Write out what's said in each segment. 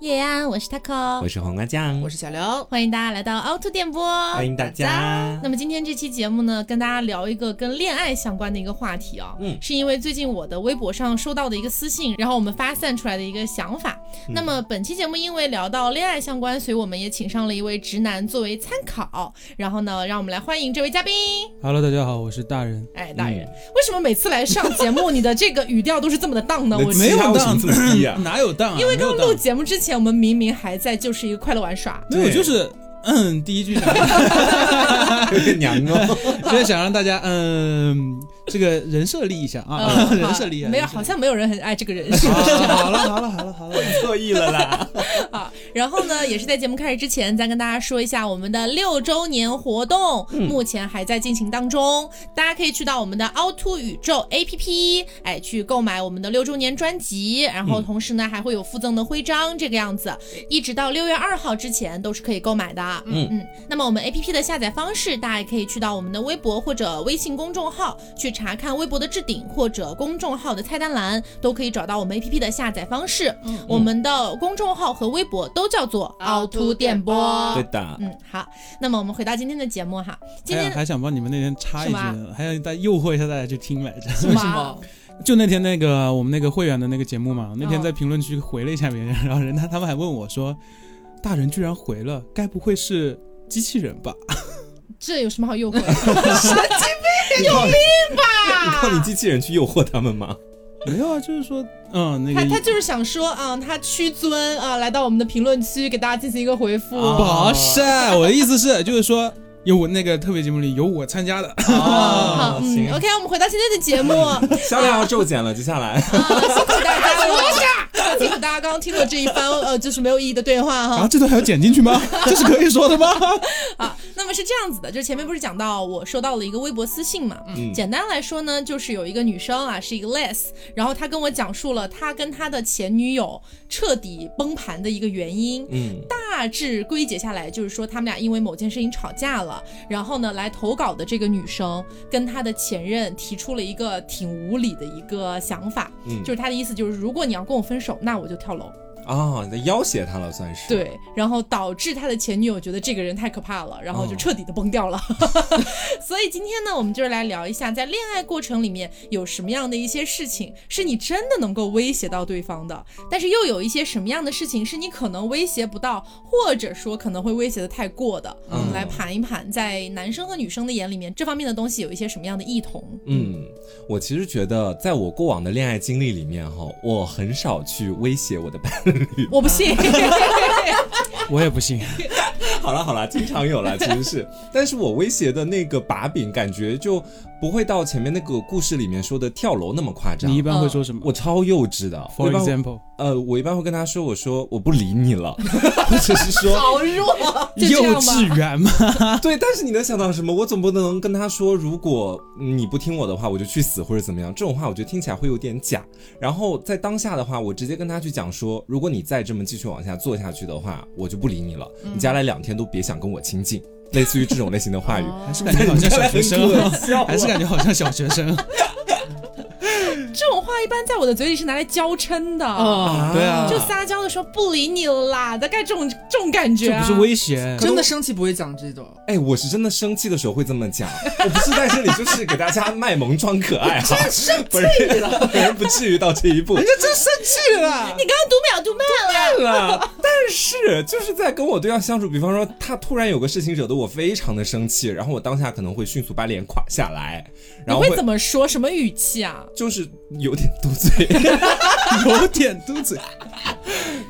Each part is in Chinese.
叶安，我是 taco，我是黄瓜酱，我是小刘，欢迎大家来到凹凸电波，欢迎大家。那么今天这期节目呢，跟大家聊一个跟恋爱相关的一个话题啊，嗯，是因为最近我的微博上收到的一个私信，然后我们发散出来的一个想法。那么本期节目因为聊到恋爱相关，所以我们也请上了一位直男作为参考。然后呢，让我们来欢迎这位嘉宾。Hello，大家好，我是大人。哎，大人，为什么每次来上节目，你的这个语调都是这么的荡呢？我没有荡，哪有荡？啊因为刚录节目之前，我们明明还在就是一个快乐玩耍。没有，就是嗯，第一句想有点娘哦，就是想让大家嗯。这个人设立一下啊，人设立一下没有，好像没有人很爱这个人设。好了好了好了好了，错意了啦。好，然后呢，也是在节目开始之前，再跟大家说一下我们的六周年活动，目前还在进行当中，大家可以去到我们的凹凸宇宙 APP，哎，去购买我们的六周年专辑，然后同时呢，还会有附赠的徽章，这个样子，一直到六月二号之前都是可以购买的。嗯嗯，那么我们 APP 的下载方式，大家也可以去到我们的微博或者微信公众号去。查看微博的置顶或者公众号的菜单栏，都可以找到我们 A P P 的下载方式。嗯，我们的公众号和微博都叫做凹凸电波。对的。嗯，好。那么我们回到今天的节目哈，今天还想帮你们那天插一句，还要再诱惑一下大家去听来着。为什么？就那天那个我们那个会员的那个节目嘛，那天在评论区回了一下别人，然后人他他们还问我说，大人居然回了，该不会是机器人吧？这有什么好诱惑？神 经病，有病吧？你靠你机器人去诱惑他们吗？没有啊，就是说，嗯，那个他他就是想说啊，他屈尊啊，来到我们的评论区给大家进行一个回复。不是，我的意思是，就是说。有我那个特别节目里有我参加的好，嗯，OK，我们回到今天的节目，销量要骤减了，接下来，辛苦大家 了，辛苦大家刚刚听了这一番呃，就是没有意义的对话哈，啊，这段还要剪进去吗？这是可以说的吗？啊，那么是这样子的，就是前面不是讲到我收到了一个微博私信嘛，嗯，简单来说呢，就是有一个女生啊，是一个 less，然后她跟我讲述了她跟她的前女友彻底崩盘的一个原因，嗯，大致归结下来就是说他们俩因为某件事情吵架了。然后呢，来投稿的这个女生跟她的前任提出了一个挺无理的一个想法，嗯，就是她的意思就是，如果你要跟我分手，那我就跳楼。啊，你在要挟他了，算是对，然后导致他的前女友觉得这个人太可怕了，然后就彻底的崩掉了。所以今天呢，我们就是来聊一下，在恋爱过程里面有什么样的一些事情是你真的能够威胁到对方的，但是又有一些什么样的事情是你可能威胁不到，或者说可能会威胁的太过的。我们来盘一盘，在男生和女生的眼里面，这方面的东西有一些什么样的异同？嗯，我其实觉得，在我过往的恋爱经历里面，哈，我很少去威胁我的伴侣。我不信，我也不信。好了好了，经常有了，其实是，但是我威胁的那个把柄，感觉就。不会到前面那个故事里面说的跳楼那么夸张。你一般会说什么？我超幼稚的。For example，呃，我一般会跟他说，我说我不理你了，或者是说好弱，幼稚园吗？对，但是你能想到什么？我总不能跟他说，如果你不听我的话，我就去死或者怎么样？这种话我觉得听起来会有点假。然后在当下的话，我直接跟他去讲说，如果你再这么继续往下做下去的话，我就不理你了。你将来两天都别想跟我亲近。类似于这种类型的话语，还是感觉好像小学生，还是感觉好像小学生。这种话一般在我的嘴里是拿来娇嗔的。啊，对啊，就撒娇的时候不理你了啦，大概这种这种感觉，这不是威胁，真的生气不会讲这种。哎，我是真的生气的时候会这么讲，我不是在这里就是给大家卖萌装可爱哈，真生气了，本人不至于到这一步，人家真生气了，你刚刚读秒读慢了，但是就是在跟我对象相处，比方说他突然有个事情惹得我非常的生气，然后我当下可能会迅速把脸垮下来，然后会怎么说？什么语气啊？就是有点嘟嘴，有点嘟嘴，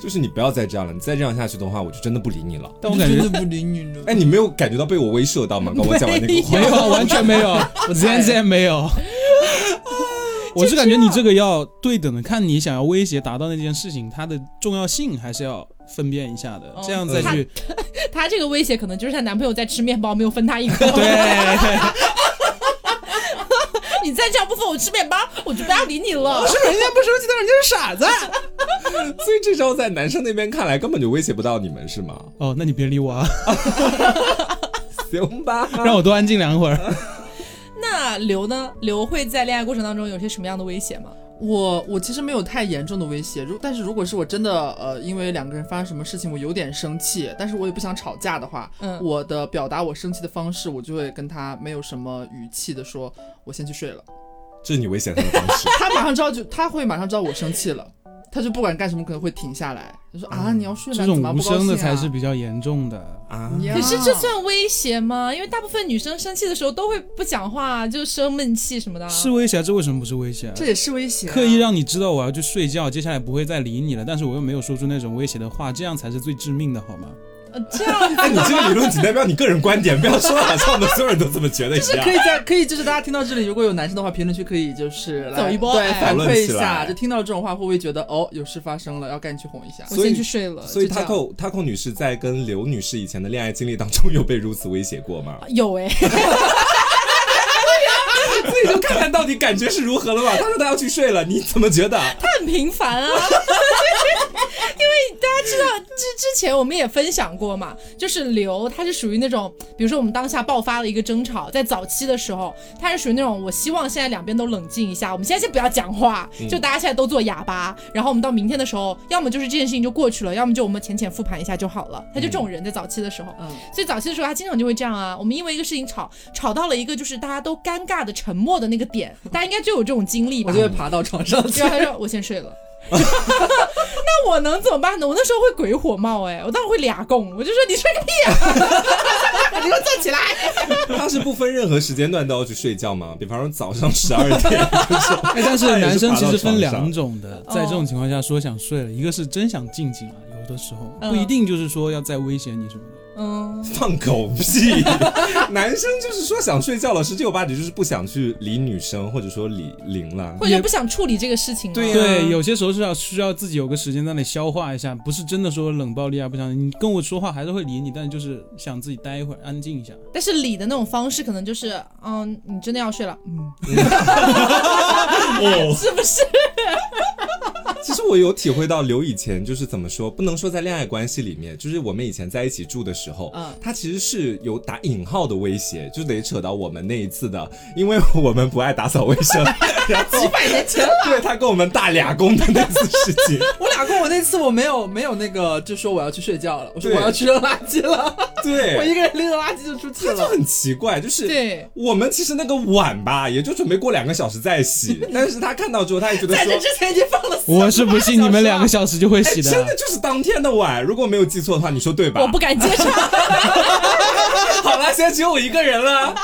就是你不要再这样了，你再这样下去的话，我就真的不理你了。但我感觉不理你了。哎，你没有感觉到被我威慑到吗？刚我讲完那个话，没有，完全没有，我全然没有。我是感觉你这个要对等的看，你想要威胁达到那件事情，它的重要性还是要分辨一下的，这样再去。他这个威胁可能就是她男朋友在吃面包，没有分她一口。对。你再这样不分我吃面包，我就不要理你了。不是人家不生气，但人家是傻子。所以这招在男生那边看来根本就威胁不到你们，是吗？哦，那你别理我啊。行吧，让我多安静两会儿。那刘呢？刘会在恋爱过程当中有些什么样的威胁吗？我我其实没有太严重的威胁，如但是如果是我真的呃因为两个人发生什么事情，我有点生气，但是我也不想吵架的话，嗯我的表达我生气的方式，我就会跟他没有什么语气的说，我先去睡了。这是你威胁他的方式。他马上知道就他会马上知道我生气了，他就不管干什么可能会停下来，就说啊你要睡了，这种无声的才是比较严重的。啊，呀可是这算威胁吗？因为大部分女生生气的时候都会不讲话，就生闷气什么的。是威胁啊，这为什么不是威胁啊？这也是威胁啊、刻意让你知道我要去睡觉，接下来不会再理你了，但是我又没有说出那种威胁的话，这样才是最致命的，好吗？呃这样子哎，你这个理论仅代表你个人观点，不要说好像我们所有人都这么觉得一样可。以在可以就是大家听到这里，如果有男生的话，评论区可以就是来走一波对哎反馈一讨论起下，就听到这种话会不会觉得哦有事发生了，要赶紧去哄一下？我先去睡了。所以 Taco Taco 女士在跟刘女士以前的恋爱经历当中，有被如此威胁过吗？有哎、所以就看看到底感觉是如何了吧。他说他要去睡了，你怎么觉得？他很平凡啊，知道之之前我们也分享过嘛，就是刘他是属于那种，比如说我们当下爆发了一个争吵，在早期的时候，他是属于那种我希望现在两边都冷静一下，我们现在先不要讲话，就大家现在都做哑巴，然后我们到明天的时候，要么就是这件事情就过去了，要么就我们浅浅复盘一下就好了。他就这种人在早期的时候，嗯，所以早期的时候，他经常就会这样啊。我们因为一个事情吵，吵到了一个就是大家都尴尬的沉默的那个点，大家应该就有这种经历吧？我就会爬到床上去然。后他说我先睡了。那我能怎么办呢？我那时候会鬼火冒哎，我当时会俩拱，我就说你睡个屁啊！你给我坐起来！他是不分任何时间段都要去睡觉吗？比方说早上十二点，但是男生其实分两种的，在这种情况下说想睡了，一个是真想静静啊，有的时候嗯不一定就是说要再威胁你什么的。嗯，放狗屁！男生就是说想睡觉了，十有八九就是不想去理女生，或者说理零了。或者不想处理这个事情了。对呀对，有些时候是要需要自己有个时间在那里消化一下，不是真的说冷暴力啊，不想你跟我说话还是会理你，但是就是想自己待一会儿，安静一下。但是理的那种方式，可能就是，嗯，你真的要睡了，嗯，哦，是不是？其实我有体会到刘以前就是怎么说，不能说在恋爱关系里面，就是我们以前在一起住的时候，嗯。他其实是有打引号的威胁，就得扯到我们那一次的，因为我们不爱打扫卫生，然 后几百年前了，对他跟我们大俩工的那次事情，我俩跟我那次我没有没有那个就说我要去睡觉了，我说我要去扔垃圾了，对。我一，个人拎着垃圾就出去了。他就很奇怪，就是对。我们其实那个碗吧，也就准备过两个小时再洗，但是他看到之后，他也觉得说在这。之前已经放了我是不信你们两个小时就会哎，洗的。真的就是当天的碗，如果没有记错的话，你说对吧？我不敢接受。好了，现在只有我一个人了。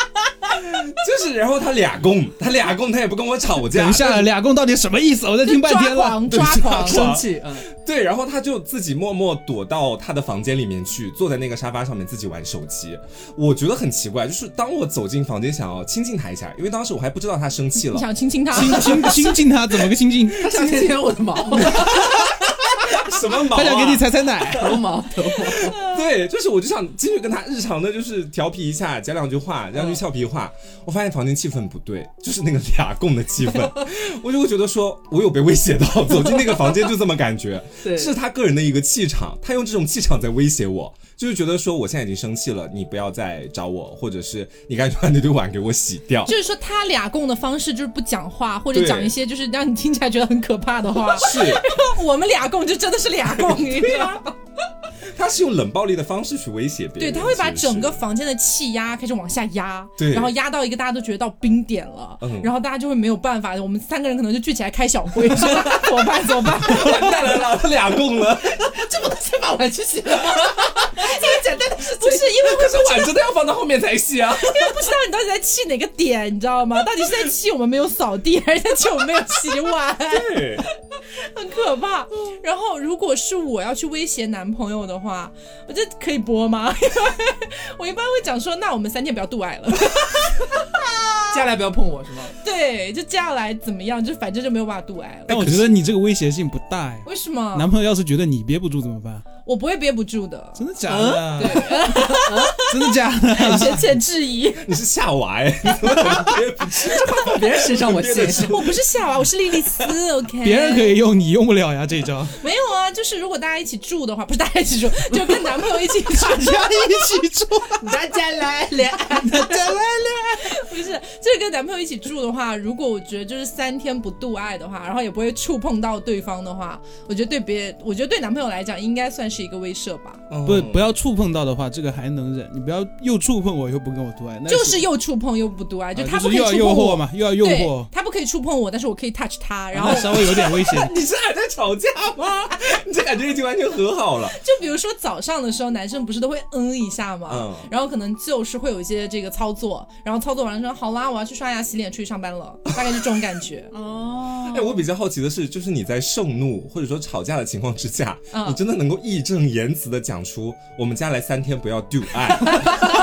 就是，然后他俩供，他俩供，他也不跟我吵架。等一下，俩共到底什么意思？我在听半天了。抓狂，抓狂，生气，嗯，对，然后他就自己默默躲到他的房间里面去，坐在那个沙发上面自己玩手机。我觉得很奇怪，就是当我走进房间想要亲近他一下，因为当时我还不知道他生气你了，想亲亲他？亲亲亲近他，怎么个亲近？他想舔舔我的毛，什么毛、啊？他想给你踩踩奶。头毛，头毛。对，就是我就想继续跟他日常的，就是调皮一下，讲两句话，两句俏皮话。我发现房间气氛不对，就是那个俩共的气氛，我就会觉得说，我有被威胁到，走进那个房间就这么感觉，对是他个人的一个气场，他用这种气场在威胁我，就是觉得说我现在已经生气了，你不要再找我，或者是你赶紧把那堆碗给我洗掉。就是说他俩供的方式就是不讲话，或者讲一些就是让你听起来觉得很可怕的话。是，我们俩供就真的是俩供，你知道吗？他是用冷暴力的方式去威胁别人对，他会把整个房间的气压开始往下压，对然后压到一个大家都觉得到冰点了，嗯然后大家就会没有办法，我们三个人可能就聚起来开小会，说怎么办？怎么办？完蛋了，老子俩供了，这不能先把碗去洗了吗？这么简单的事不是因为可是碗真的要放到后面才洗啊。因为不知道你到底在气哪个点，你知道吗？到底是在气我们没有扫地，还是在气我们没有洗碗？对，很可怕。然后，如果是我要去威胁男朋友的话，我这可以播吗？因 为我一般会讲说，那我们三天不要度爱了。接下来不要碰我是吗？对，就接下来怎么样，就反正就没有办法度爱了。但我觉得你这个威胁性不大哎。为什么？男朋友要是觉得你憋不住怎么办？我不会憋不住的。真的假的？对真的假的？深切质疑，你是夏娃哎，你怎么憋不住？放别人身上我信。我不是夏娃，我是莉莉丝。OK，别人可以用，你用不了呀，这一招。没有啊，就是如果大家一起住的话，不是大家一起住，就跟男朋友一起住，大家一起住，大家来恋爱，大家来恋爱。不是，就是跟男朋友一起住的话，如果我觉得就是三天不度爱的话，然后也不会触碰到对方的话，我觉得对别，我觉得对男朋友来讲应该算是一个威慑吧。嗯不不要触碰到的话，这个还能忍。你不要又触碰我又不跟我做爱，那就是又触碰又不独爱，就啊他不可以就是又要诱触碰我惑嘛，又要诱惑，，他不可以触碰我，但是我可以 touch 他，然后那稍微有点危险。你是还在吵架吗？你 这感觉已经完全和好了。就比如说早上的时候，男生不是都会嗯一下嘛，嗯然后可能就是会有一些这个操作，然后操作完了说好啦，我要去刷牙洗脸，出去上班了，大概是这种感觉。哦哎，我比较好奇的是，就是你在盛怒或者说吵架的情况之下，嗯你真的能够义正言辞的讲出“我们家来三天不要 do 爱”，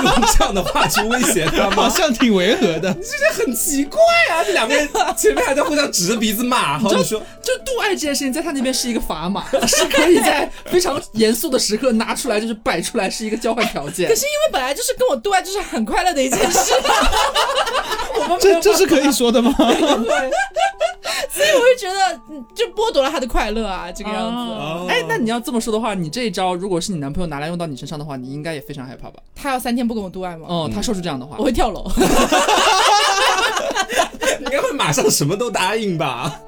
用这样的话去威胁他好？像挺违和的，这很奇怪啊！这两个人前面还在互相指着鼻子骂，好，你说就 do 爱这件事情，在他那边是一个砝码，是可以在非常严肃的时刻拿出来，就是摆出来，是一个交换条件可。是因为本来就是跟我 do 爱就是很快乐的一件事，这这是可以说的吗？所以我就觉得嗯就剥夺了他的快乐啊，这个样子。哦哎，那你要这么说的话，你这一招如果是你男朋友拿来用到你身上的话，你应该也非常害怕吧？他要三天不跟我对爱吗？哦，他说出这样的话我，会跳楼。你应该会马上什么都答应吧？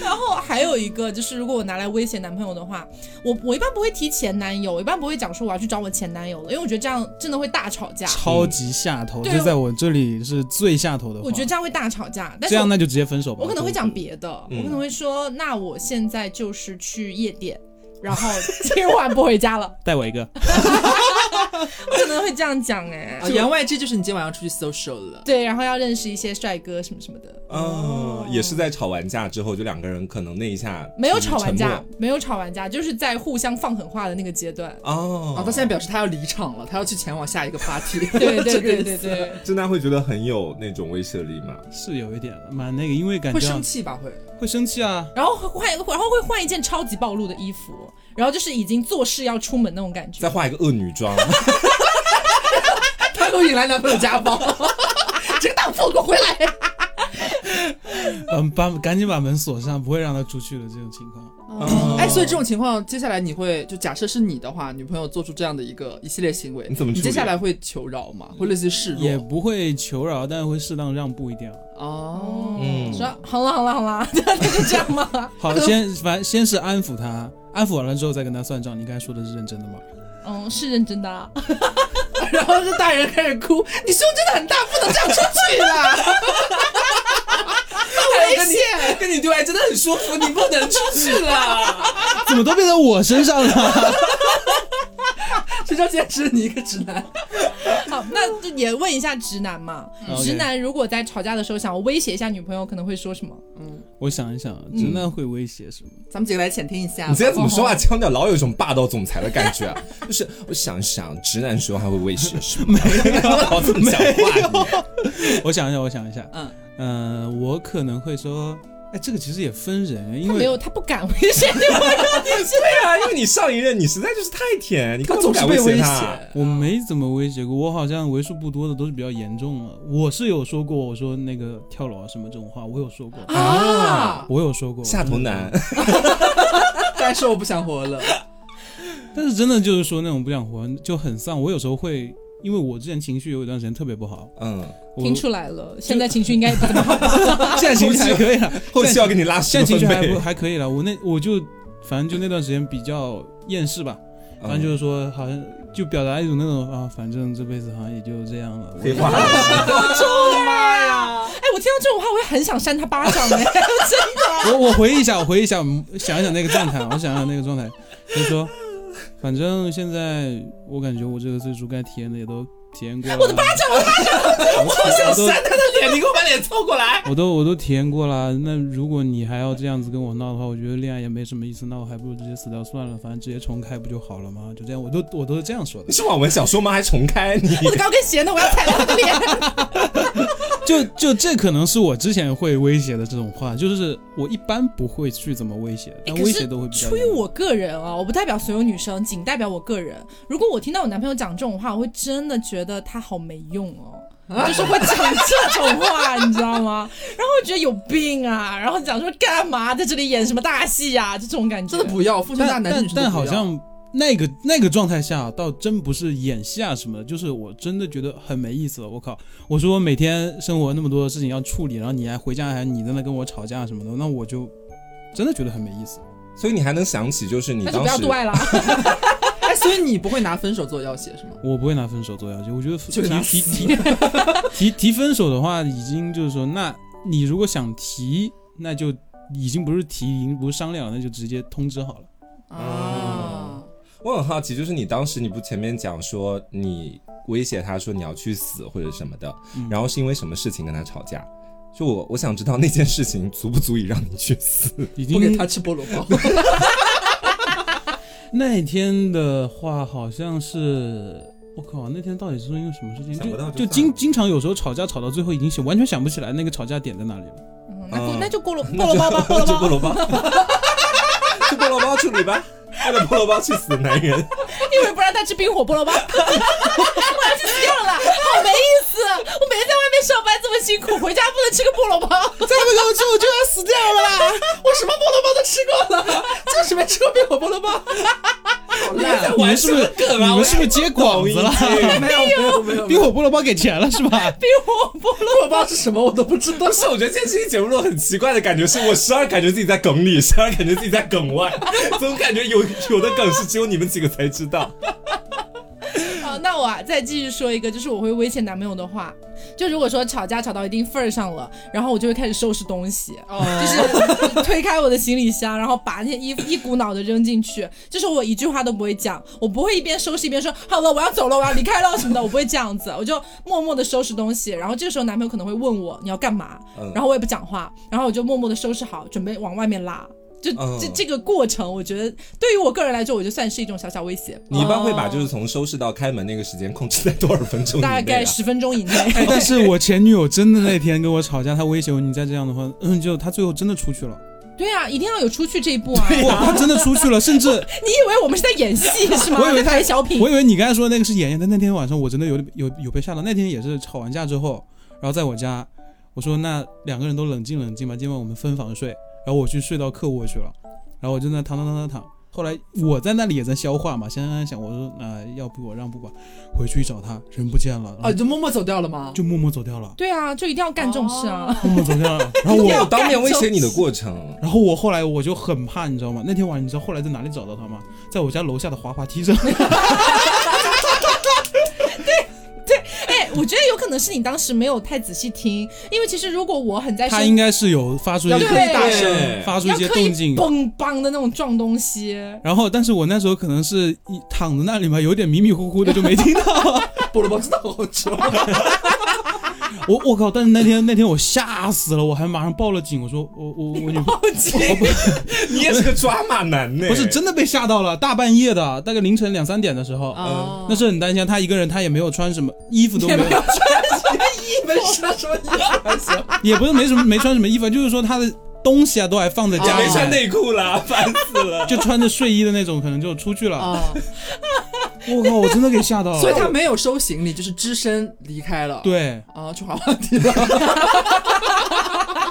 然后还有一个就是，如果我拿来威胁男朋友的话，我我一般不会提前男友，我一般不会讲说我要去找我前男友了，因为我觉得这样真的会大吵架。超级下头，对这在我这里是最下头的。我觉得这样会大吵架，但是这样那就直接分手吧。我可能会讲别的，嗯我可能会说，那我现在就是去夜店，然后今晚不回家了，带我一个，我可能会这样讲哎、啊言外之意就是你今晚要出去 social 了。对，然后要认识一些帅哥什么什么的。嗯，也是在吵完架之后，就两个人可能那一下没有吵完架，没有吵完架，就是在互相放狠话的那个阶段。哦。啊，他现在表示他要离场了，他要去前往下一个 party。对对对对对，真的会觉得很有那种威慑力吗？是有一点蛮那个，因为感觉会生气吧？会。会生气啊。然后会换一个，然后会换一件超级暴露的衣服，然后就是已经做事要出门那种感觉再。画一个恶女妆，他会引来男朋友家暴。这个荡妇给我回来！嗯，把赶紧把门锁上，不会让他出去的这种情况。哦哎，所以这种情况，接下来你会就假设是你的话，女朋友做出这样的一个一系列行为，你怎么你接下来会求饶吗？会类似于示也？不会求饶，但是会适当让步一点啊。哦，嗯说好了好了好了，那就这样吗。好，先反正先是安抚他，安抚完了之后再跟他算账。你刚才说的是认真的吗？嗯，是认真的、啊。然后这大人开始哭，你胸真的很大，不能这样出去啦！危险，跟你对外真的很舒服，你不能出去了。怎么都变成我身上了？谁知道现在只是你一个直男？好，那就也问一下直男嘛。嗯直男如果在吵架的时候想要威胁一下女朋友，可能会说什么？嗯我想一想，直男会威胁什么？咱们几个来浅听一下。你今天怎么说话腔调老有一种霸道总裁的感觉啊？就是我想想，直男说话会威胁什么？没有，老这么讲话你。我想一下，我想一下，嗯，嗯、我可能会说，哎，这个其实也分人，因为他没有，他不敢威胁女朋友。对啊，因为你上一任你实在就是太舔，你根本不敢总是被威胁他。胁。我没怎么威胁过，我好像为数不多的都是比较严重了。我是有说过，我说那个跳楼啊什么这种话，我有说过，啊，我有说过下头男，但是我不想活了。但是真的就是说那种不想活就很丧。我有时候会，因为我之前情绪有一段时间特别不好，嗯，听出来了，现在情绪应该也不怎么好。现在情绪还可以了，后期要给你拉十现在情绪还不。还可以了。我那我就反正就那段时间比较厌世吧，反正就是说好像就表达一种那种啊，反正这辈子好像也就这样了。我废话，妈呀！哎，我听到这种话，我也很想扇他巴掌哎，真的。我我回忆一下，我回忆一下，我们想一想那个状态，我想想那个状态，就是说，反正现在我感觉我这个最初该体验的也都体验过了。我的巴掌，我的巴掌，我好想扇他的脸，你给我把脸凑过来。我都我都体验过了。那如果你还要这样子跟我闹的话，我觉得恋爱也没什么意思，那我还不如直接死掉算了，反正直接重开不就好了吗？就这样，我都我都是这样说的你。是网文小说吗？还重开你？我的高跟鞋呢？我要踩到他的脸。就就这可能是我之前会威胁的这种话，就是我一般不会去怎么威胁，但威胁都会比较。出于我个人啊，我不代表所有女生，仅代表我个人。如果我听到我男朋友讲这种话，我会真的觉得他好没用哦。就是会讲这种话，你知道吗？然后我觉得有病啊，然后讲说干嘛在这里演什么大戏呀、就这种感觉。真的不要，父权大但但男女生都不要但好像那个那个状态下，倒真不是演戏啊什么的，就是我真的觉得很没意思了。我靠！我说每天生活那么多的事情要处理，然后你还回家还你在那跟我吵架什么的，那我就真的觉得很没意思。所以你还能想起，就是你当时不要对外了。哎，所以你不会拿分手做要挟是吗？我不会拿分手做要挟，我觉得提就拿提提提提分手的话，已经就是说，那你如果想提，那就已经不是提，已经不是商量了，那就直接通知好了。啊，我很好奇，就是你当时你不前面讲说你威胁他说你要去死或者什么的，嗯然后是因为什么事情跟他吵架？就我我想知道那件事情足不足以让你去死？已经不给他吃菠萝包。那天的话，好像是我靠，那天到底是因为什么事情？就就就经经常有时候吵架吵到最后，已经想完全想不起来那个吵架点在哪里了。嗯那嗯那就菠萝菠 那就萝包吧，菠萝包。就菠萝包，就 菠萝包处理吧。为了菠萝包去死的男人，因为不让他吃冰火菠萝包，我要去死掉了啦，好没意思！我每天在外面上班这么辛苦，回家不能吃个菠萝包，再不给我吃，我就要死掉了啦！我什么菠萝包都吃过了，就是没吃过冰火菠萝包。好烂啊！你们是不是你们是不是接广子了？没有没有没有，冰 火菠萝包给钱了是吧？冰火菠萝包 是什么我都不知道但。是我觉得今天这期节目录很奇怪的感觉，是我时而感觉自己在梗里，时而感觉自己在梗外，总感觉有有的梗是只有你们几个才知道。好，那我啊再继续说一个，就是我会威胁男朋友的话，就如果说吵架吵到一定份儿上了，然后我就会开始收拾东西，哦就是推开我的行李箱，然后把那些衣服一股脑的扔进去，就是我一句话都不会讲，我不会一边收拾一边说好了我要走了，我要离开了什么的，我不会这样子，我就默默的收拾东西，然后这个时候男朋友可能会问我你要干嘛，嗯然后我也不讲话，然后我就默默的收拾好，准备往外面拉。就嗯这这个过程，我觉得对于我个人来说，我就算是一种小小威胁。你一般会把就是从收拾到开门那个时间控制在多少分钟、啊？大概十分钟以内。哎，但是我前女友真的那天跟我吵架，她威胁我，你再这样的话，嗯，就她最后真的出去了，对啊，一定要有出去这一步啊！哇，她真的出去了，甚至 你以为我们是在演戏是吗？我以为他在小品我。以为你刚才说的那个是演员，但那天晚上我真的有有有被吓到。那天也是吵完架之后，然后在我家，我说那两个人都冷静冷静吧，今晚我们分房睡。然后我去睡到客卧去了，然后我就在那躺躺躺躺躺。后来我在那里也在消化嘛，想想想，我说那、要不我让步吧，回去找他，人不见了，啊，就默默走掉了吗？就默默走掉了，对啊，就一定要干这种事啊！默默走掉了。然后我我有当面威胁你的过程，然后我后来我就很怕，你知道吗？那天晚上你知道后来在哪里找到他吗？在我家楼下的滑滑梯上。我觉得有可能是你当时没有太仔细听，因为其实如果我很在生他应该是有发出一些大声，发出一些动静，嘣嘣的那种撞东西，然后但是我那时候可能是一躺在那里嘛，有点迷迷糊糊的就没听到。菠萝包真的好吃。我我靠！但是那天那天我吓死了，我还马上报了警。我说我我我女朋友你也是个抓马男 呢。不是真的被吓到了，大半夜的，大概凌晨两三点的时候，嗯那是很担心。他一个人，他也没有穿什么衣服都没有，没穿什么衣服。也不是没什么没穿什么衣服，就是说他的东西啊都还放在家里面，没穿内裤了，烦死了。就穿着睡衣的那种，可能就出去了。啊，我靠！我真的给吓到了。所以他没有收行李，就是只身离开了。对，啊，去滑滑梯了。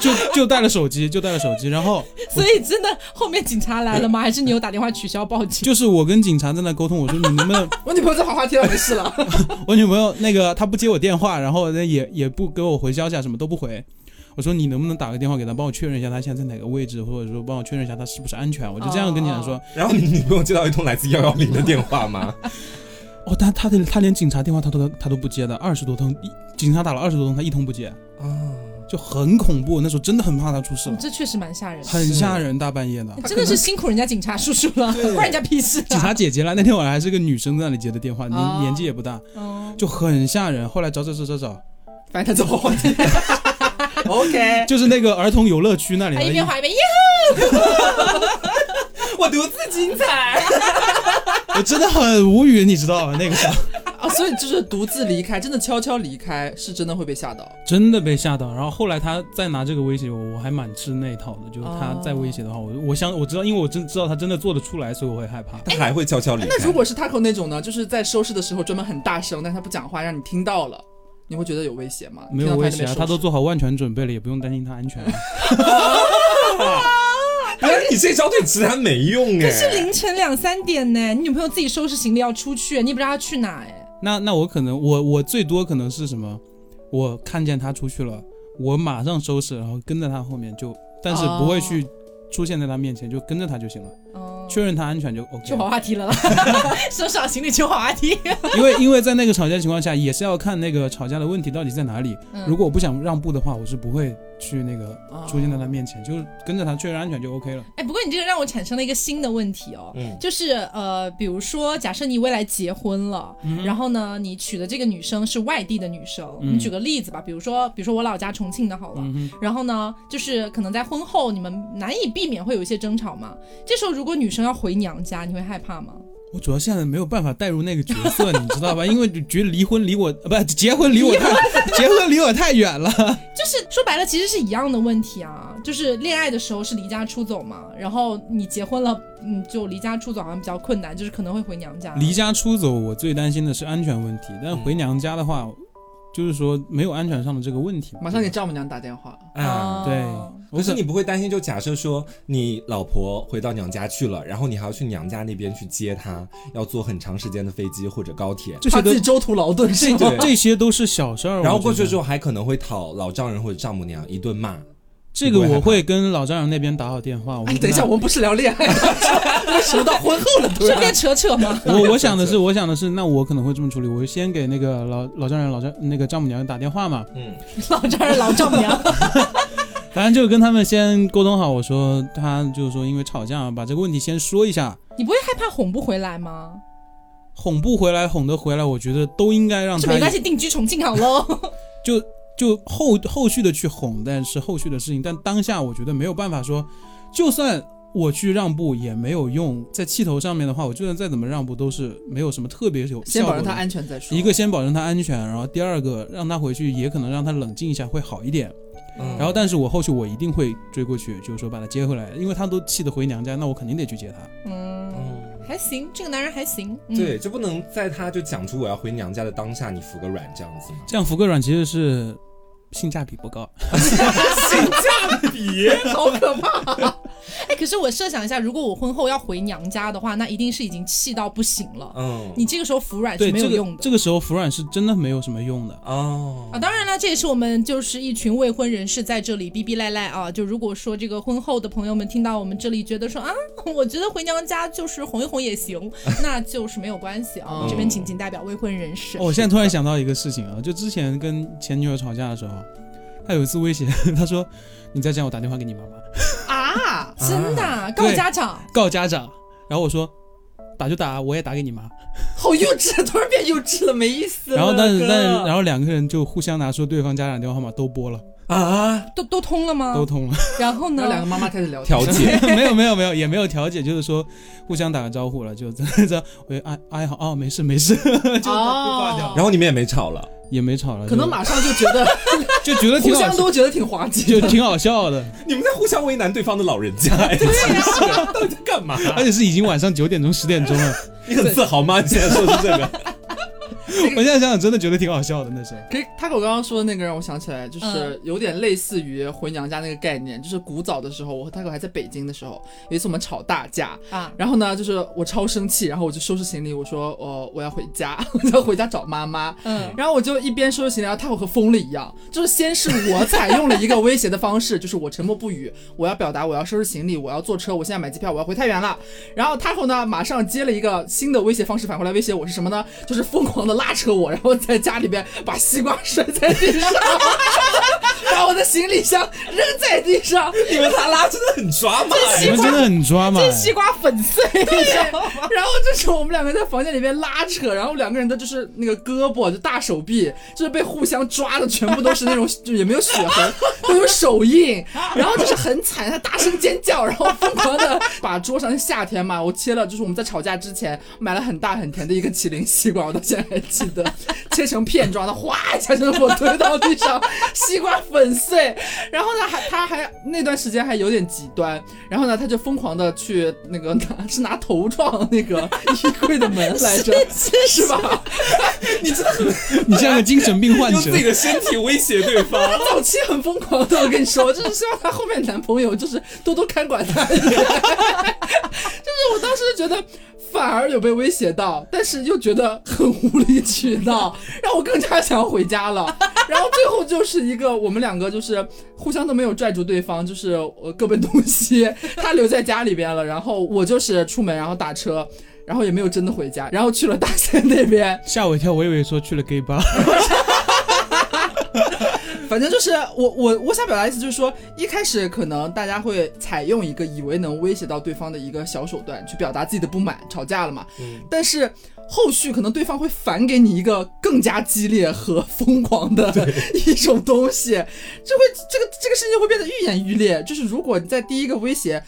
就就带了手机，就带了手机，然后所以真的后面警察来了吗？还是你有打电话取消报警？就是我跟警察在那沟通，我说你能不能，我女朋友在滑滑梯了，没事了。我女朋友那个她不接我电话，然后呢也也不给我回消息啊，什么都不回。我说你能不能打个电话给他，帮我确认一下他现在在哪个位置，或者说帮我确认一下他是不是安全。我就这样跟警察说。然后你女朋友接到一通来自幺幺零的电话吗？哦，他他的他连警察电话他都他都不接的，二十多通，一警察打了二十多通，他一通不接，啊，就很恐怖。那时候真的很怕他出事这确实蛮吓人的，很吓人，大半夜的。真的是辛苦人家警察叔叔了，关人家屁事啊！警察姐姐了，那天晚上还是个女生在那里接的电话，年、哦年纪也不大，哦，就很吓人。后来找找找找找，反正他走滑滑梯。OK，就是那个儿童游乐区那里，还一边滑一边耶，我独自精彩。我真的很无语，你知道吗？那个时候啊，所以就是独自离开，真的悄悄离开，是真的会被吓到。真的被吓到。然后后来他再拿这个威胁我，我还蛮吃那一套的。就是他再威胁的话，我我想我知道，因为我真知道他真的做得出来，所以我会害怕。他还会悄悄离开。那如果是 Taco 那种呢，就是在收拾的时候专门很大声，但他不讲话，让你听到了，你会觉得有威胁吗？没有威胁啊，他都做好万全准备了，也不用担心他安全啊。原来你你这招对直男没用哎。可是凌晨两三点呢，你女朋友自己收拾行李要出去，你也不知道她去哪哎。那那我可能我我最多可能是什么？我看见她出去了，我马上收拾，然后跟在她后面就，但是不会去出现在她面前，就跟着她就行了，哦，确认他安全就 OK 去滑。滑梯了啦，收拾好行李去滑滑梯。因为因为在那个吵架情况下，也是要看那个吵架的问题到底在哪里。嗯如果我不想让步的话，我是不会去那个哦。出现在他面前，就是跟着他确认安全就 OK 了。哎，不过你这个让我产生了一个新的问题哦，嗯。就是呃，比如说，假设你未来结婚了，然后呢，你娶的这个女生是外地的女生，嗯。你举个例子吧，比如说，比如说我老家重庆的好了，嗯，然后呢，就是可能在婚后你们难以避免会有一些争吵嘛，这时候如果女生要回娘家，你会害怕吗？我主要现在没有办法带入那个角色，你知道吧？因为觉得离婚离我呃不结婚离我太结婚离我太远了。就是说白了，其实是一样的问题啊，就是恋爱的时候是离家出走嘛，然后你结婚了，嗯，就离家出走好像比较困难，就是可能会回娘家。离家出走，我最担心的是安全问题，但回娘家的话，就是说没有安全上的这个问题。马上给丈母娘打电话，啊。对哦，可是你不会担心，就假设说你老婆回到娘家去了，然后你还要去娘家那边去接她，要坐很长时间的飞机或者高铁，这些都怕自己中途劳顿是吗？对这些都是小事儿。然后过去之后，后还可能会讨老丈人或者丈母娘一顿骂。这个我会跟老丈人那边打好电话。我们哎，等一下，我们不是聊恋爱的，为什么到婚后了？顺便扯扯吗。我我想的是，我想的是，那我可能会这么处理，我会先给那个老老丈人、老丈那个丈母娘打电话嘛，嗯，老丈人老丈母娘，反正就跟他们先沟通好，我说他就是说因为吵架把这个问题先说一下，你不会害怕哄不回来吗？哄不回来，哄得回来，我觉得都应该让他这没关系，定居重庆好喽。就就后后续的去哄，但是后续的事情，但当下我觉得没有办法说，就算我去让步也没有用，在气头上面的话，我就算再怎么让步都是没有什么特别有先保证他效果的。安全再说。一个先保证他安全，然后第二个让他回去也可能让他冷静一下会好一点。嗯然后但是我后续我一定会追过去，就是说把他接回来，因为他都气得回娘家，那我肯定得去接他。嗯，嗯，还行，这个男人还行。嗯、对，就不能在他就讲出我要回娘家的当下，你服个软这样子吗？这样服个软其实是性价比不高。性价比，好可怕！哎，可是我设想一下，如果我婚后要回娘家的话，那一定是已经气到不行了。嗯，你这个时候服软是没有用的。这个时候服软是真的没有什么用的。哦啊，当然了，这也是我们就是一群未婚人士在这里逼逼赖赖啊。就如果说这个婚后的朋友们听到我们这里觉得说啊，我觉得回娘家就是哄一哄也行，那就是没有关系啊。我这边仅仅代表未婚人士。哦我现在突然想到一个事情啊，就之前跟前女友吵架的时候，她有一次威胁，她说：“你再这样，我打电话给你妈妈，啊，真的啊告家长，告家长。”然后我说：“打就打，我也打给你妈。好幼稚，突然变幼稚了，没意思”。然后但是但是然后两个人就互相拿出对方家长电话号码都拨了，啊，都都通了吗？都通了。然后呢？两个妈妈开始聊调解，没有没有没有，也没有调解，就是说互相打个招呼了，就这这喂哎哎好哦没事没事，就就挂掉，然后你们也没吵了，也没吵了，可能马上就觉得就就觉得挺互相都觉得挺滑稽的。就挺好笑的，你们在互相为难对方的老人家，哎，真是到底在干嘛？而且是已经晚上九点钟十点钟了，你很自豪吗？你现在说出这个，我现在想想真的觉得挺好笑的那时候。可以他给我刚刚说的那个让我想起来，就是嗯有点类似于回娘家那个概念，就是古早的时候，我和他狗还在北京的时候，有一次我们吵大架，啊，然后呢，就是我超生气，然后我就收拾行李，我说呃我要回家，我要回家找妈妈。嗯，然后我就一边收拾行李，然后他和疯了一样，就是先是我采用了一个威胁的方式，就是我沉默不语，我要表达我要收拾行李，我要坐车，我现在买机票，我要回太原了。然后他后呢，马上接了一个新的威胁方式，返回来威胁我是什么呢？就是疯狂的拉扯我，然后在家里边把西瓜摔在地上，把我的行李箱扔在地上，你们他拉真的很抓马你们真的很抓马，这西瓜粉碎，你知道吗？然后这时候我们两个在房间里面拉扯，然后两个人的就是那个胳膊就大手臂，就是被互相抓的全部都是那种，就也没有血痕，都有手印，然后就是很惨，他大声尖叫，然后疯狂的把桌上夏天嘛，我切了，就是我们在吵架之前买了很大很甜的一个麒麟西瓜，我到现在还记得，切成片状的，哗一下就给我推到地上，西瓜粉粉碎。然后呢，还他还那段时间还有点极端，然后呢，他就疯狂的去那个拿是拿头撞那个衣柜的门来着，是吧？你真的很 你像个精神病患者用自，己的身体威胁对方。早期很疯狂的，我跟你说，就是希望她后面男朋友就是多多看管她。就是我当时就觉得反而有被威胁到，但是又觉得很无理取闹，让我更加想要回家了。然后最后就是一个我们两个就是互相都没有拽住对方，就是我各奔东西，他留在家里边了，然后我就是出门然后打车。然后也没有真的回家，然后去了大仙那边，吓我一跳，我以为说去了 gay bar。反正就是我我我想表达的意思就是说，一开始可能大家会采用一个以为能威胁到对方的一个小手段去表达自己的不满，吵架了嘛。嗯但是后续可能对方会反给你一个更加激烈和疯狂的一种东西，就会这个这个事情会变得愈演愈烈。就是如果你在第一个威胁。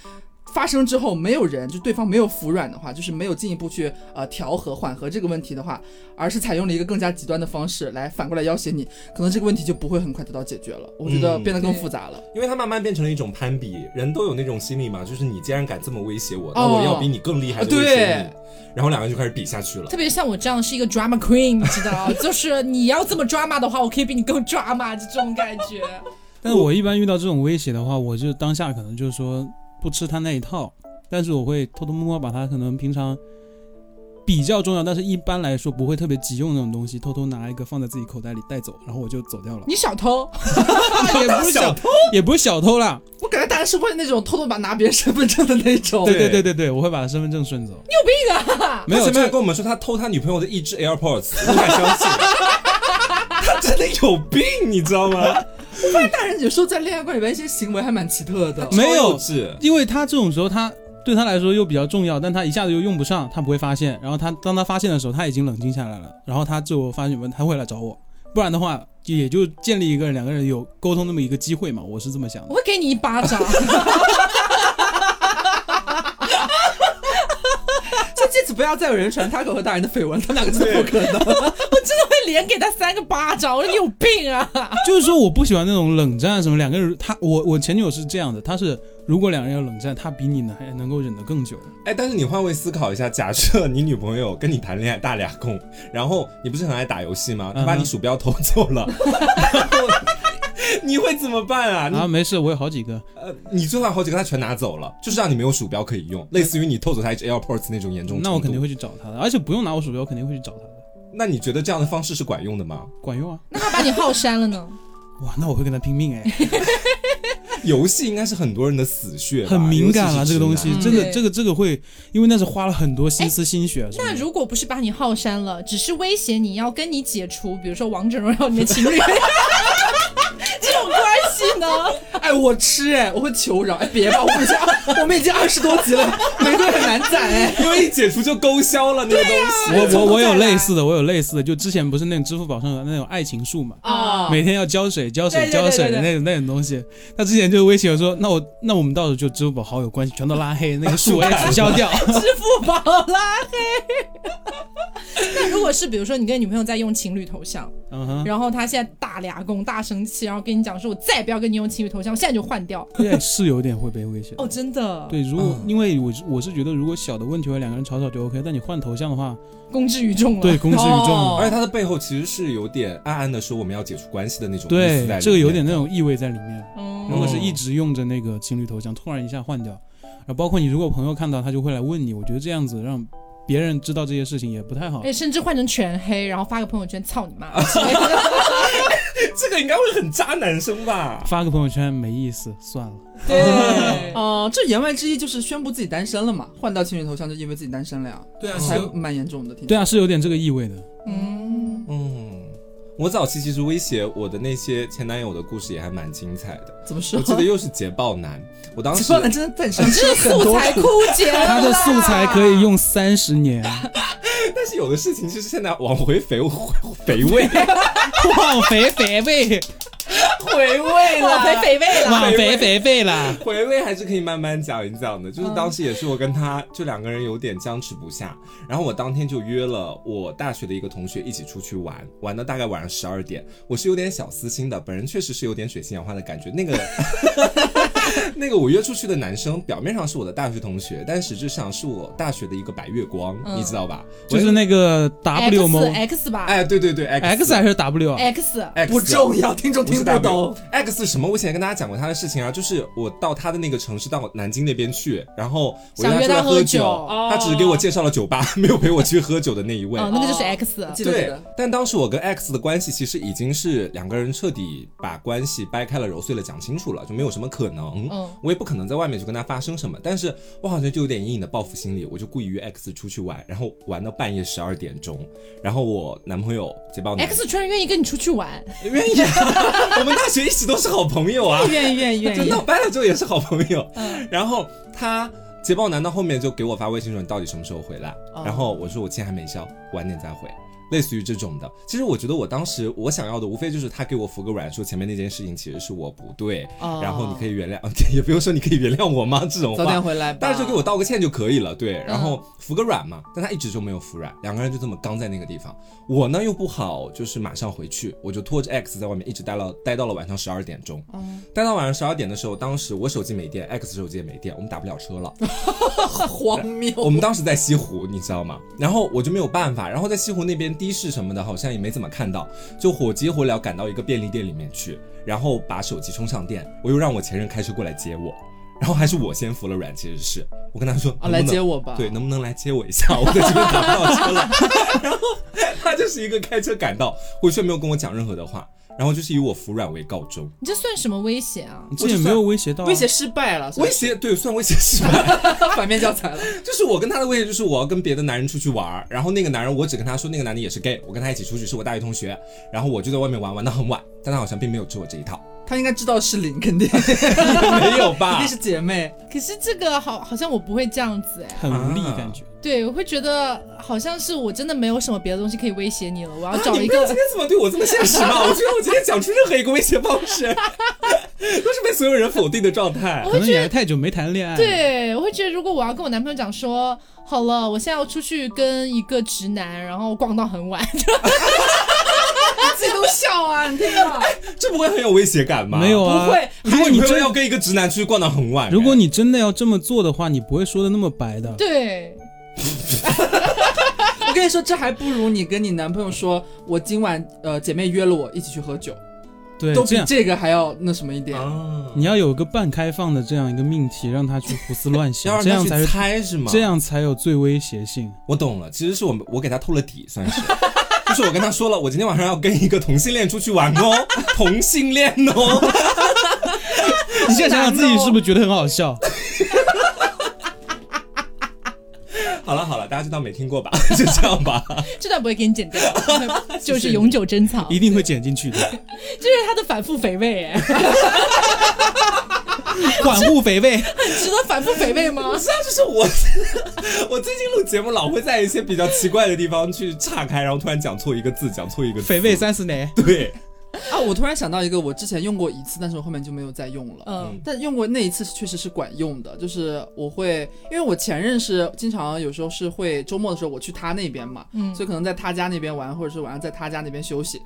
发生之后，没有人就对方没有服软的话，就是没有进一步去呃调和缓和这个问题的话，而是采用了一个更加极端的方式来反过来要挟你，可能这个问题就不会很快得到解决了。我觉得嗯变得更复杂了。因为它慢慢变成了一种攀比，人都有那种心理嘛，就是你既然敢这么威胁我，那哦我要比你更厉害的啊威胁对你，然后两个人就开始比下去了。特别像我这样是一个 drama queen，你知道，就是你要这么 drama 的话，我可以比你更 drama，就这种感觉。但是我一般遇到这种威胁的话，我就当下可能就是说不吃他那一套，但是我会偷偷摸摸把他可能平常比较重要，但是一般来说不会特别急用那种东西，偷偷拿一个放在自己口袋里带走，然后我就走掉了。你小偷，也不是小偷，也不是小偷啦。我感觉大家是会那种偷偷把拿别人身份证的那种。对对对对对，我会把他身份证顺走。没有，他前面还这跟我们说他偷他女朋友的一只 AirPods，不敢相信。他真的有病，你知道吗？大人有时候在恋爱观里边一些行为还蛮奇特的。没有。因为他这种时候他。对他来说又比较重要，但他一下子又用不上，他不会发现。然后他当他发现的时候，他已经冷静下来了。然后他自我发现问，他会来找我，不然的话也就建立一个两个人有沟通那么一个机会嘛。我是这么想的我。会给你一巴掌，就借此不要再有人传他狗和大人的绯闻，他们两个真的不可能。我真的会连给他三个巴掌。我说你有病啊！就是说我不喜欢那种冷战什么，两个人他我我前女友是这样的，她是如果两人要冷战，她比你呢还能够忍得更久。哎，但是你换位思考一下，假设你女朋友跟你谈恋爱大俩共，然后你不是很爱打游戏吗？她把你鼠标偷走了，然 后 你会怎么办啊？你啊，没事，我有好几个。呃，你最后好几个他全拿走了，就是让你没有鼠标可以用，类似于你偷走他一只 AirPods 那种严重。那我肯定会去找他的，而且不用拿我鼠标，我肯定会去找他的，那你觉得这样的方式是管用的吗？管用啊。那他把你号删了呢？哇，那我会跟他拼命哎，游戏应该是很多人的死穴，很敏感了尤其是这个东西这个这个这个会，因为那是花了很多心思心血。那如果不是把你号删了，只是威胁你要跟你解除，比如说王者荣耀里面情侣这种关系呢？哎，我吃哎，我会求饶。哎，别吧，我们已经我们已经二十多集了，玫瑰很难攒哎。因为一解除就勾销了那个东西。我我我有类似的，我有类似的，就之前不是那种支付宝上的那种爱情树嘛，啊每天要浇水、浇水、浇水的那种那种东西。他之前就威胁我说，那我那我们到时候就支付宝好友关系全都拉黑，那个树我也取消掉。支付宝拉黑。那如果是比如说你跟女朋友在用情侣头像，嗯哼，然后他现在大俩公大生气，然后跟你讲说，我再也不要跟你用情侣头像，我现在就换掉。对，是有点会被威胁。哦，真的，对，如果嗯因为我我是觉得，如果小的问题的话，两个人吵吵就 OK，但你换头像的话，公之于众了。对，公之于众哦。而且他的背后其实是有点暗暗的说我们要解除关系的那种意思在里对，这个有点那种意味在里面。嗯，如果是一直用着那个情侣头像，突然一下换掉，然后包括你如果朋友看到，他就会来问你，我觉得这样子让别人知道这些事情也不太好。哎，甚至换成全黑，然后发个朋友圈，操你妈！这个应该会很渣男生吧？发个朋友圈没意思，算了。对，哦、这言外之意就是宣布自己单身了嘛，换到情侣头像就因为自己单身了呀，对啊还蛮严重的。对啊，是有点这个意味的。嗯，嗯，我早期其实威胁我的那些前男友的故事也还蛮精彩的。怎么说？我记得又是捷豹男，我当时捷豹男真的在你身上吃了很素多苦材枯竭，他的素材可以用三十年，但是有的事情就是现在往回肥 肥味，往肥肥呗。回回味哇，肥肥味了。哇，肥肥肥了！回味还是可以慢慢讲一讲的，就是当时也是我跟他就两个人有点僵持不下，然后我当天就约了我大学的一个同学一起出去玩，玩到大概晚上十二点，我是有点小私心的，本人确实是有点水性杨花的感觉，那个 那个我约出去的男生表面上是我的大学同学，但实质上是我大学的一个白月光，嗯你知道吧？就是那个 W 吗 X X 吧哎，对对对，X？X 还是 W 啊？，X X 不重要，听众听不懂。X 什么？我以前跟大家讲过他的事情啊，就是我到他的那个城市，到南京那边去，然后我想约他喝喝酒哦他只是给我介绍了酒吧，没有陪我去喝酒的那一位。哦，那个就是 X。对但当时我跟 X 的关系其实已经是两个人彻底把关系掰开了、揉碎了讲清楚了，就没有什么可能。嗯我也不可能在外面去跟他发生什么，但是我好像就有点隐隐的报复心理，我就故意约 X 出去玩，然后玩到半夜十二点钟，然后我男朋友捷豹男 X 居然愿意跟你出去玩，愿意啊，我们大学一直都是好朋友啊，愿意愿意愿 意就闹。掰了之后也是好朋友。嗯然后他捷豹男到后面就给我发微信说你到底什么时候回来？哦然后我说我钱还没消，晚点再回。类似于这种的，其实我觉得我当时我想要的无非就是他给我服个软，说前面那件事情其实是我不对，哦然后你可以原谅，也不用说你可以原谅我吗？这种早点话。回来吧。但是就给我道个歉就可以了，对，然嗯后服个软嘛，但他一直就没有服软，两个人就这么刚在那个地方。我呢又不好，就是马上回去，我就拖着 X 在外面一直待了待到了晚上十二点钟。嗯待到晚上十二点的时候，当时我手机没电，X 手机也没电，我们打不了车了。荒谬。我们当时在西湖，你知道吗？然后我就没有办法，然后在西湖那边的士什么的，好像也没怎么看到，就火急火燎赶到一个便利店里面去，然后把手机充上电，我又让我前任开车过来接我。然后还是我先服了软，其实是我跟他说啊，来接我吧。对，能不能来接我一下？我在这边打不到车了。然后他就是一个开车赶到，回去没有跟我讲任何的话，然后就是以我服软为告终。你这算什么威胁啊？你这也没有威胁到啊，威胁失败了，威胁对，算威胁失败。反面教材了。就是我跟他的威胁就是我要跟别的男人出去玩，然后那个男人我只跟他说那个男的也是 gay，我跟他一起出去是我大学同学，然后我就在外面玩玩到很晚，但他好像并没有吃我这一套，他应该知道是零，肯定 没有一吧定？是姐妹。可是这个好，好像我不会这样子哎。很无力啊感觉。对，我会觉得好像是我真的没有什么别的东西可以威胁你了，我要找一个啊你今。天怎么对我这么现实嘛？我觉得我今天讲出任何一个威胁方式，都是被所有人否定的状态。可能也还太久没谈恋爱，，对，我会觉得如果我要跟我男朋友讲说，好了，我现在要出去跟一个直男，然后逛到很晚，自己都笑啊，你听到？这不会很有威胁感吗？没有啊。不会如果你真要跟一个直男出去逛到很晚，如果你真的要这么做的话，你不会说的那么白的。对，我跟你说，这还不如你跟你男朋友说，我今晚呃姐妹约了我一起去喝酒，对，都比这个还要那什么一点。啊，你要有个半开放的这样一个命题，让他去胡思乱想，这样才是猜是吗？这样才有最威胁性。我懂了，其实是我们我给他透了底，算是。就是我跟他说了，我今天晚上要跟一个同性恋出去玩哦，同性恋哦。你现在想想自己是不是觉得很好笑？好了好了，大家就当没听过吧，就这样吧。这段不会给你剪掉，就是永久珍藏，一定会剪进去的。就是他的反复肥味，哎，管护肥味，值得反复肥味吗不？是啊，就是我，我最近录节目老会在一些比较奇怪的地方去岔开，然后突然讲错一个字，讲错一个字肥味三十年。对，啊，我突然想到一个，我之前用过一次，但是我后面就没有再用了。嗯，但用过那一次确实是管用的，就是我会，因为我前任是经常有时候是会周末的时候我去他那边嘛，嗯所以可能在他家那边玩，或者是晚上在他家那边休息。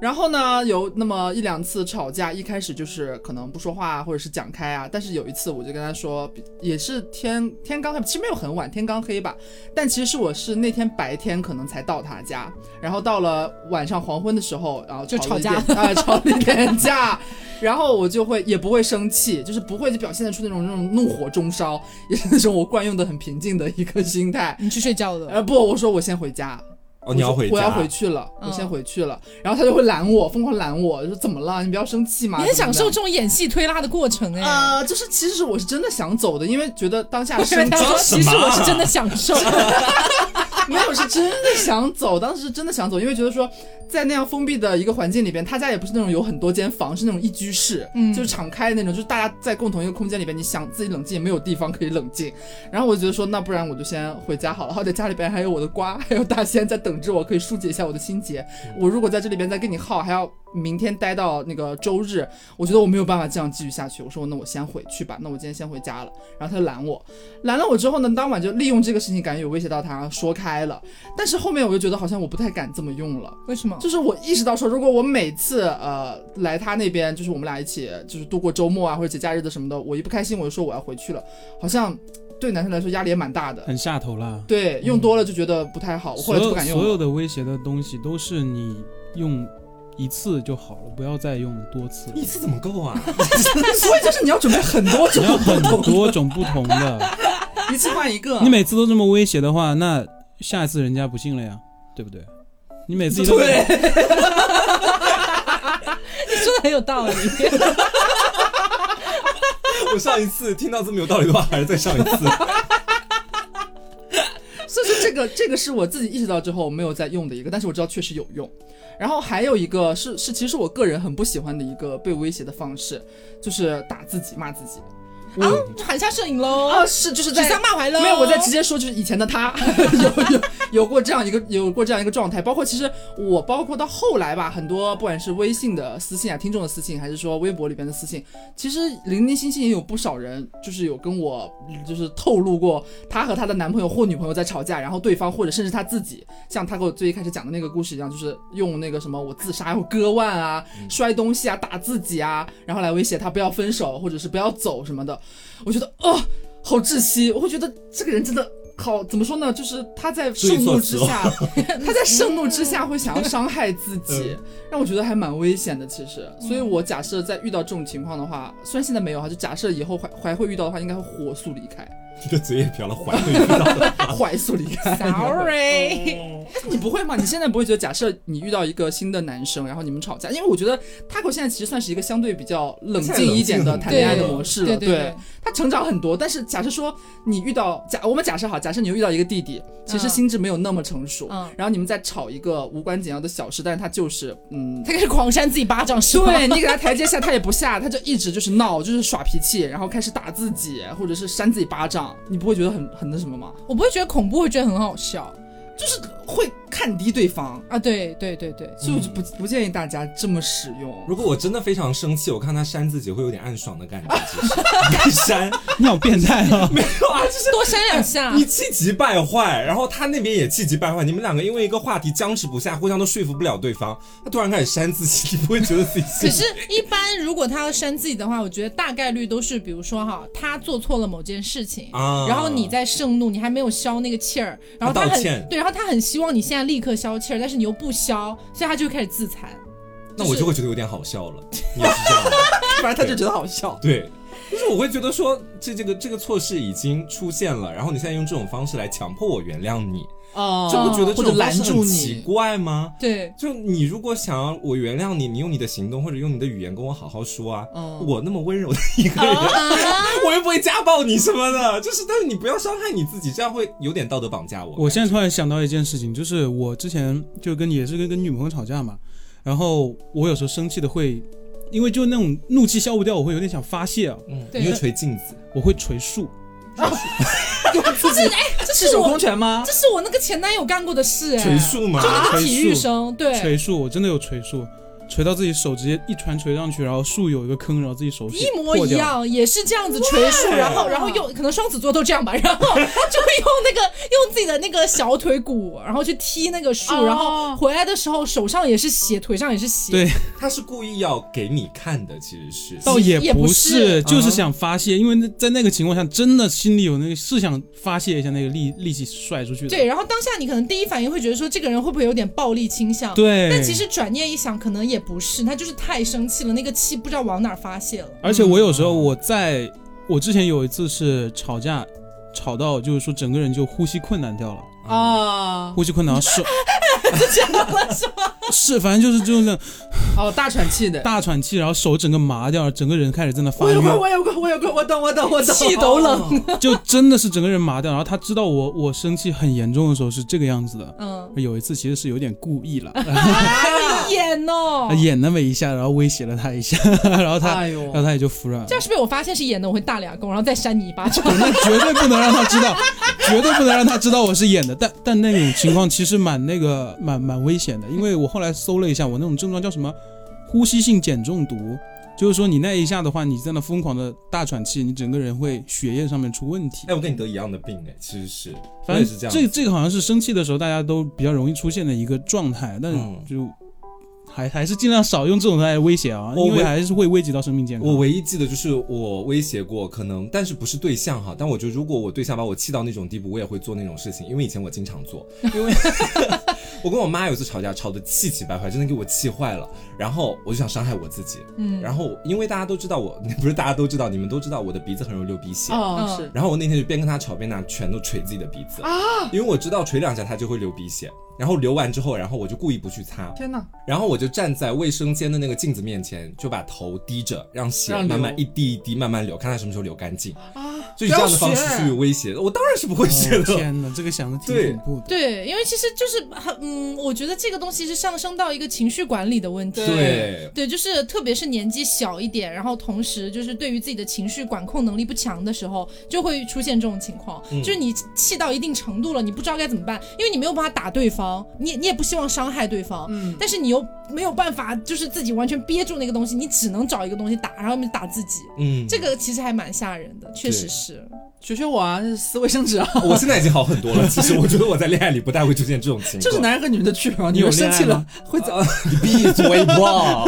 然后呢，有那么一两次吵架，一开始就是可能不说话，或者是讲开啊。但是有一次，我就跟他说，也是天天刚黑，其实没有很晚，天刚黑吧。但其实是我是那天白天可能才到他家，然后到了晚上黄昏的时候，然后就吵架点啊、吵了一天架。然后我就会也不会生气，就是不会就表现得出那种那种怒火中烧，也是那种我惯用的很平静的一个心态。你去睡觉了，呃，不，我说我先回家。哦，你要回家，我要回去了，嗯我先回去了。然后他就会拦我，疯狂拦我，就说怎么了？你不要生气嘛。你很享受这种演戏推拉的过程，的哎。呃，就是其实我是真的想走的，因为觉得当下因为生他说，装什么其实我是真的享受，没有是真的想走，当时是真的想走，因为觉得说在那样封闭的一个环境里边，他家也不是那种有很多间房，是那种一居室，嗯就是敞开的那种，就是大家在共同一个空间里边，你想自己冷静也没有地方可以冷静。然后我就觉得说，那不然我就先回家好了，好歹家里边还有我的瓜，还有大仙在等着我，可以疏解一下我的心结。我如果在这里边再跟你耗，还要明天待到那个周日，我觉得我没有办法这样继续下去。我说那我先回去吧，那我今天先回家了。然后他就拦我，拦了我之后呢，当晚就利用这个事情，感觉有威胁到他，说开了。但是后面我就觉得好像我不太敢这么用了。为什么？就是我意识到说，如果我每次呃来他那边，就是我们俩一起就是度过周末啊或者节假日的什么的，我一不开心我就说我要回去了，好像对男生来说压力也蛮大的。很下头啦。对，用多了就觉得不太好，我后来就不敢用了。所有的威胁的东西都是你用一次就好了，不要再用多次。一次怎么够啊？所以就是你要准备很多种你要很不同的多种不同的，一次换一个。你每次都这么威胁的话，那下一次人家不信了呀，对不对？你每次都对，你说的很有道理。我上一次听到这么有道理的话，还是再上一次。所以说这个这个是我自己意识到之后没有再用的一个，但是我知道确实有用。然后还有一个是是其实我个人很不喜欢的一个被威胁的方式，就是打自己骂自己。啊，喊下摄影喽！啊，是就是指在桑骂槐喽！没有，我在直接说，就是以前的他 有有有过这样一个有过这样一个状态，包括其实我包括到后来吧，很多不管是微信的私信啊、听众的私信，还是说微博里边的私信，其实零零星星也有不少人就是有跟我就是透露过她和她的男朋友或女朋友在吵架，然后对方或者甚至她自己，像她给我最一开始讲的那个故事一样，就是用那个什么我自杀、我割腕啊、摔东西啊、打自己啊，然后来威胁她不要分手或者是不要走什么的。我觉得哦，好窒息！我会觉得这个人真的好，怎么说呢？就是他在盛怒之下，他在盛怒之下会想要伤害自己，让我觉得还蛮危险的。其实，所以我假设在遇到这种情况的话，虽然现在没有哈，就假设以后还还会遇到的话，应该会火速离开，你的嘴也瓢了，怀会遇到的。快 速离开。Sorry，你不会吗？你现在不会觉得，假设你遇到一个新的男生，然后你们吵架，因为我觉得 Taco 现在其实算是一个相对比较冷静一点的谈恋爱的模式了，对对对他成长很多。但是假设说你遇到假，我们假设好，假设你又遇到一个弟弟，其实嗯心智没有那么成熟，嗯然后你们在吵一个无关紧要的小事，但是他就是嗯。他开始狂扇自己巴掌，是吗？对你给他台阶下，他也不下，他就一直就是闹，就是耍脾气，然后开始打自己，或者是扇自己巴掌，你不会觉得很很那什么吗？我不会觉得恐怖，会觉得很好笑就是会看低对方，啊！对对对对，所以我就不不建议大家这么使用。如果我真的非常生气，我看他扇自己会有点暗爽的感觉。其实该 扇你好变态啊！没有啊，就是多扇两下。你气急败坏，然后他那边也气急败坏，你们两个因为一个话题僵持不下，互相都说服不了对方，他突然开始扇自己，你不会觉得自己可是，一般如果他要扇自己的话，我觉得大概率都是，比如说哈，他做错了某件事情，啊然后你在盛怒，你还没有消那个气儿，然后他很他道歉对，然后他很希望你现在立刻消气儿，但是你又不消，所以他就会开始自残。那我就会觉得有点好笑了。你也是这样吗？反正他就觉得好笑。对，就是我会觉得说，这这个这个错事已经出现了，然后你现在用这种方式来强迫我原谅你，哦这不觉得这种方式住你奇你，怪吗？对，就你如果想要我原谅你，你用你的行动或者用你的语言跟我好好说啊。嗯我那么温柔的一个人，我又不会家暴你什么的，就是但是你不要伤害你自己，这样会有点道德绑架我。我现在突然想到一件事情，就是我之前就跟也是跟跟女朋友吵架嘛，然后我有时候生气的会，因为就那种怒气消不掉，我会有点想发泄啊，嗯，你会捶镜子，我会捶树。用自己这是我空拳吗这？是我那个前男友干过的事、哎，捶树吗？就那个体育生，对，锤术，我真的有捶树，捶到自己手直接一传锤上去，然后树有一个坑，然后自己手一模破掉。一样，也是这样子锤树，然后然后用可能双子座都这样吧，然后 就会用那个用自己的那个小腿骨，然后去踢那个树，哦然后回来的时候手上也是血，腿上也是血。对，他是故意要给你看的，其实是。倒也也不不是就是嗯想发泄，因为那在那个情况下，真的心里有那个是想发泄一下那个力力气甩出去的。对，然后当下你可能第一反应会觉得说这个人会不会有点暴力倾向？对，但其实转念一想，可能也不是，他就是太生气了，那个气不知道往哪儿发泄了。而且我有时候我在我之前有一次是吵架，吵到就是说整个人就呼吸困难掉了，啊，呼吸困难手 是反正就是就是那哦，大喘气的。大喘气，然后手整个麻掉，整个人开始在那发我有过，我有过，我有过，我懂，我懂，我懂。气都冷。就真的是整个人麻掉。然后他知道我我生气很严重的时候是这个样子的。嗯，有一次其实是有点故意了，演哦，演那么一下，然后威胁了他一下，然后他，哎然后他也就服软了这。样是被我发现是演的，我会大俩公，然后再扇你一巴掌。那绝对不能让他知道，绝对不能让他知道我是演的。但但那种情况其实蛮那个蛮蛮危险的，因为我后来搜了一下，我那种症状叫什么呼吸性碱中毒，就是说你那一下的话，你在那疯狂的大喘气，你整个人会血液上面出问题。哎，我跟你得一样的病哎，其实是，反正也是这样。这这个好像是生气的时候大家都比较容易出现的一个状态，但嗯就还还是尽量少用这种来威胁啊，因为还是会危及到生命健康。我唯一记得就是我威胁过，可能但是不是对象哈，但我觉得如果我对象把我气到那种地步，我也会做那种事情，因为以前我经常做，因为 我跟我妈有一次吵架，吵得气急败坏，真的给我气坏了，然后我就想伤害我自己，嗯，然后因为大家都知道我，不是大家都知道，你们都知道我的鼻子很容易流鼻血。嗯哦是然后我那天就边跟她吵边拿拳头捶自己的鼻子啊，因为我知道捶两下他就会流鼻血，然后流完之后，然后我就故意不去擦，天哪，然后我就站在卫生间的那个镜子面前，就把头低着，让血慢慢一滴一滴慢慢流，看它什么时候流干净，啊！就以这样的方式去威胁。我当然是不会学哦的。天哪，这个想的挺对恐怖的。对，因为其实就是很嗯，我觉得这个东西是上升到一个情绪管理的问题。对，对，就是特别是年纪小一点，然后同时就是对于自己的情绪管控能力不强的时候，就会出现这种情况。嗯就是你气到一定程度了，你不知道该怎么办，因为你没有办法打对方，你你也不希望伤害对方，嗯，但是你又没有办法，就是自己完全憋住那个东西，你只能找一个东西打，然后打自己。嗯，这个其实还蛮吓人的，确实是。学学我啊，撕卫生纸啊，我现在已经好很多了。其实我觉得我在恋爱里不太会出现这种情况。这是男人和女人的区别啊！你有生气了恋爱吗会怎？你闭嘴吧！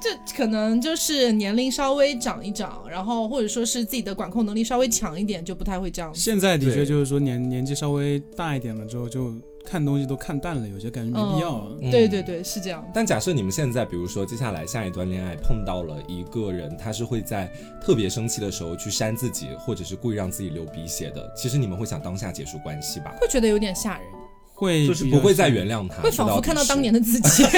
这可能就是年龄稍微长一长，然后或者说是自己的管控能力稍微强一点，就不太会这样。现在的确就是说年年纪稍微大一点了之后，就看东西都看淡了，有些感觉没必要对对对，是这样。但假设你们现在，比如说接下来下一段恋爱碰到了一个人，他是会在特别生气的时候去扇自己，或者是故意让自己流鼻血的，其实你们会想当下结束关系吧？会觉得有点吓人，会就是不会再原谅他，会仿佛看到当年的。的自己。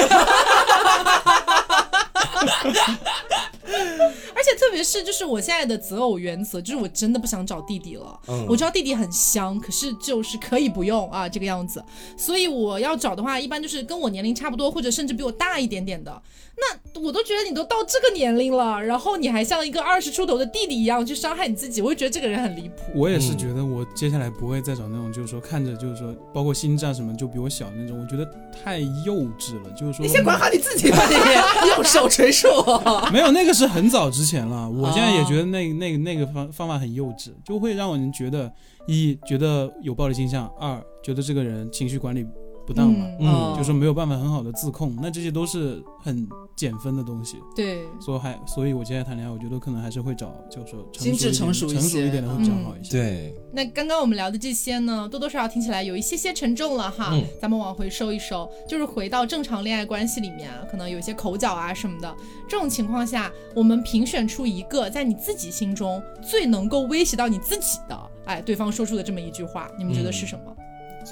而 且特别是就是我现在的择偶原则，就是我真的不想找弟弟了。嗯我知道弟弟很香，可是就是可以不用啊这个样子。所以我要找的话，一般就是跟我年龄差不多，或者甚至比我大一点点的。那我都觉得你都到这个年龄了，然后你还像一个二十出头的弟弟一样去伤害你自己，我就觉得这个人很离谱。我也是嗯觉得我接下来不会再找那种，就是说看着就是说，包括心战什么就比我小的那种，我觉得太幼稚了。就是说，你先管好你自己吧，你 用手捶树。没有那个是很早之前了。我现在也哦觉得那那个那个方方法很幼稚，就会让人觉得一觉得有暴力倾向，二觉得这个人情绪管理不当嘛，嗯就说没有办法很好的自控，那这些都是很减分的东西。对，所以还所以，我接下来谈恋爱，我觉得可能还是会找，就是说心智成熟一些成熟一点的会比较好一些。对，那刚刚我们聊的这些呢，多多少少听起来有一些些沉重了哈。嗯咱们往回收一收，就是回到正常恋爱关系里面，可能有一些口角啊什么的。这种情况下，我们评选出一个在你自己心中最能够威胁到你自己的，哎，对方说出的这么一句话，你们觉得是什么？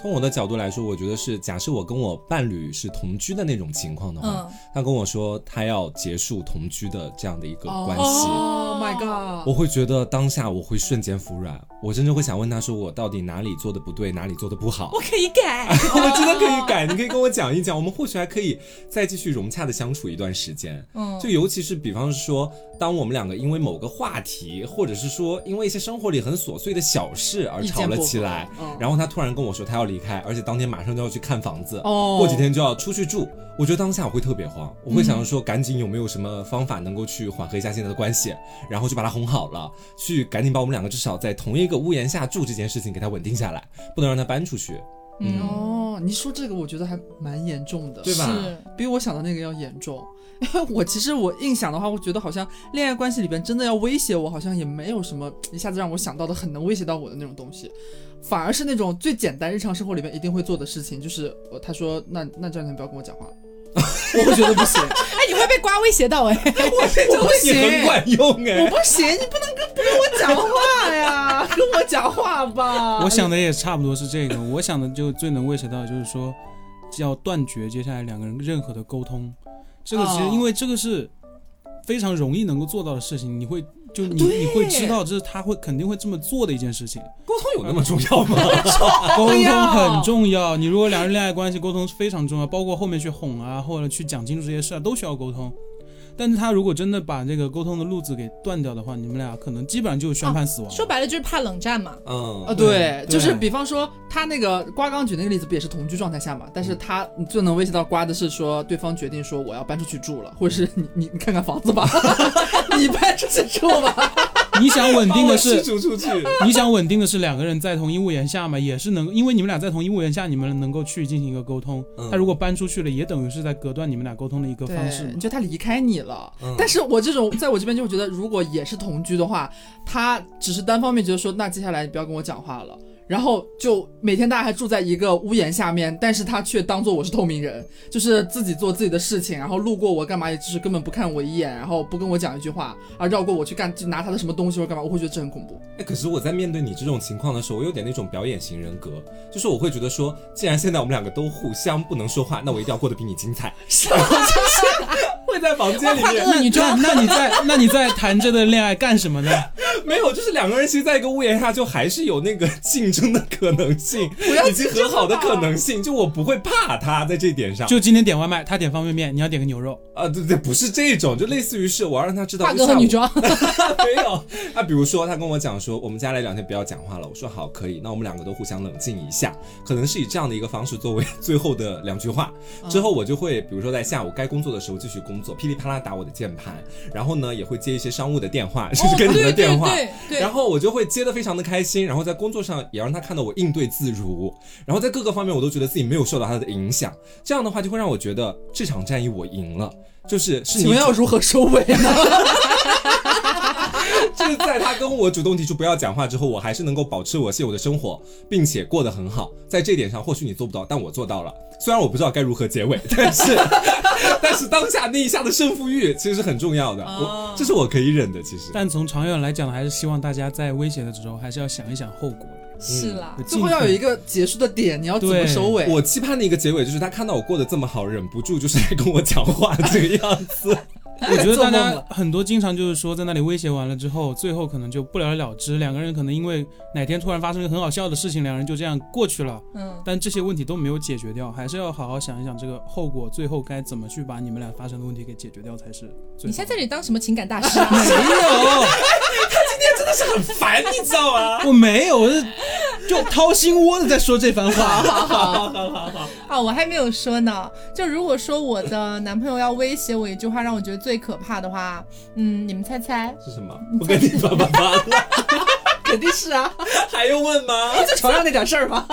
从我的角度来说，我觉得是假设我跟我伴侣是同居的那种情况的话，嗯他跟我说他要结束同居的这样的一个关系。哦 Oh my god！我会觉得当下我会瞬间服软，我甚至会想问他说我到底哪里做的不对，哪里做的不好。我可以改。我真的可以改，你可以跟我讲一讲，我们或许还可以再继续融洽的相处一段时间。嗯，就尤其是比方说，当我们两个因为某个话题，或者是说因为一些生活里很琐碎的小事而吵了起来，嗯然后他突然跟我说他要离开，而且当天马上就要去看房子，哦。过几天就要出去住，我觉得当下我会特别慌，我会想着说赶紧有没有什么方法能够去缓和一下现在的关系，然后就把他哄好了，去赶紧把我们两个至少在同一个屋檐下住这件事情给他稳定下来，不能让他搬出去，嗯，哦，你说这个我觉得还蛮严重的，对吧是，比我想的那个要严重。因 为我其实我硬想的话，我觉得好像恋爱关系里边真的要威胁我，好像也没有什么一下子让我想到的很能威胁到我的那种东西，反而是那种最简单日常生活里边一定会做的事情，就是呃他说那那这两天不要跟我讲话，我会觉得不行，哎，你会被瓜威胁到哎。我不行很行。管用哎我哎。不行，你不能跟不跟我讲话呀，跟我讲话吧。我想的也差不多是这个，我想的就最能威胁到，就是说要断绝接下来两个人任何的沟通。这个其实哦因为这个是非常容易能够做到的事情，你会就你你会知道这是他会肯定会这么做的一件事情。沟通有那么重要吗？沟通很重要，你如果两人恋爱关系沟通是非常重要，包括后面去哄啊，或者去讲清楚这些事啊，都需要沟通。但是他如果真的把这个沟通的路子给断掉的话，你们俩可能基本上就宣判死亡了。说白了就是怕冷战嘛。嗯啊，对，对就是比方说他那个瓜刚举那个例子，不也是同居状态下嘛？但是他最能威胁到瓜的是说，对方决定说我要搬出去住了，或者是你你你看看房子吧，你搬出去住吧。你想稳定的是。你想稳定的是两个人在同一屋檐下嘛，也是能，因为你们俩在同一屋檐下，你们能够去进行一个沟通。嗯他如果搬出去了，也等于是在隔断你们俩沟通的一个方式对，嘛你。觉得他离开你了，嗯但是我这种在我这边就会觉得，如果也是同居的话，他只是单方面觉得说，那接下来你不要跟我讲话了。然后就每天大家还住在一个屋檐下面，但是他却当做我是透明人，就是自己做自己的事情，然后路过我干嘛，也就是根本不看我一眼，然后不跟我讲一句话，而绕过我去干就拿他的什么东西或者干嘛，我会觉得这很恐怖。哎，可是我在面对你这种情况的时候，我有点那种表演型人格，就是我会觉得说，既然现在我们两个都互相不能说话，那我一定要过得比你精彩。会在房间里面那你就那那你在 那你在谈这段恋爱干什么呢？没有，就是两个人其实在一个屋檐下，就还是有那个竞争的可能性，以及和好的可能性。就我不会怕他在这一点上。就今天点外卖，他点方便面，你要点个牛肉。啊，对对，不是这种，就类似于是我要让他知道，大哥和女装，没有。啊，比如说他跟我讲说，我们家来两天不要讲话了。我说好，可以。那我们两个都互相冷静一下，可能是以这样的一个方式作为最后的两句话。之后我就会，比如说在下午该工作的时候继续工作，噼里啪啦打我的键盘，然后呢也会接一些商务的电话，就是跟你们的电话。哦对对对然后我就会接的非常的开心，然后在工作上也让他看到我应对自如，然后在各个方面我都觉得自己没有受到他的影响，这样的话就会让我觉得这场战役我赢了，就是是你们要如何收尾呢？就是在他跟我主动提出不要讲话之后，我还是能够保持我现有的生活，并且过得很好。在这一点上，或许你做不到，但我做到了。虽然我不知道该如何结尾，但是 但是当下那一下的胜负欲其实是很重要的，我这是我可以忍的。其实，但从长远来讲，还是希望大家在危险的时候，还是要想一想后果。是啦。最后要有一个结束的点，你要怎么收尾？我期盼的一个结尾就是他看到我过得这么好，忍不住就是来跟我讲话这个样子。我觉得大家很多经常就是说在那里威胁完了之后，最后可能就不了了之，两个人可能因为哪天突然发生一个很好笑的事情，两人就这样过去了。嗯，但这些问题都没有解决掉，还是要好好想一想这个后果，最后该怎么去把你们俩发生的问题给解决掉才是。你在这里当什么情感大师啊？没有，很烦，你知道吗？我没有，我是就掏心窝的在说这番话。好好好好好 啊，我还没有说呢。就如果说我的男朋友要威胁我一句话，让我觉得最可怕的话，嗯，你们猜猜？是什么？不跟你爸爸妈了，肯定是啊，还用问吗？就床上那点事儿吗？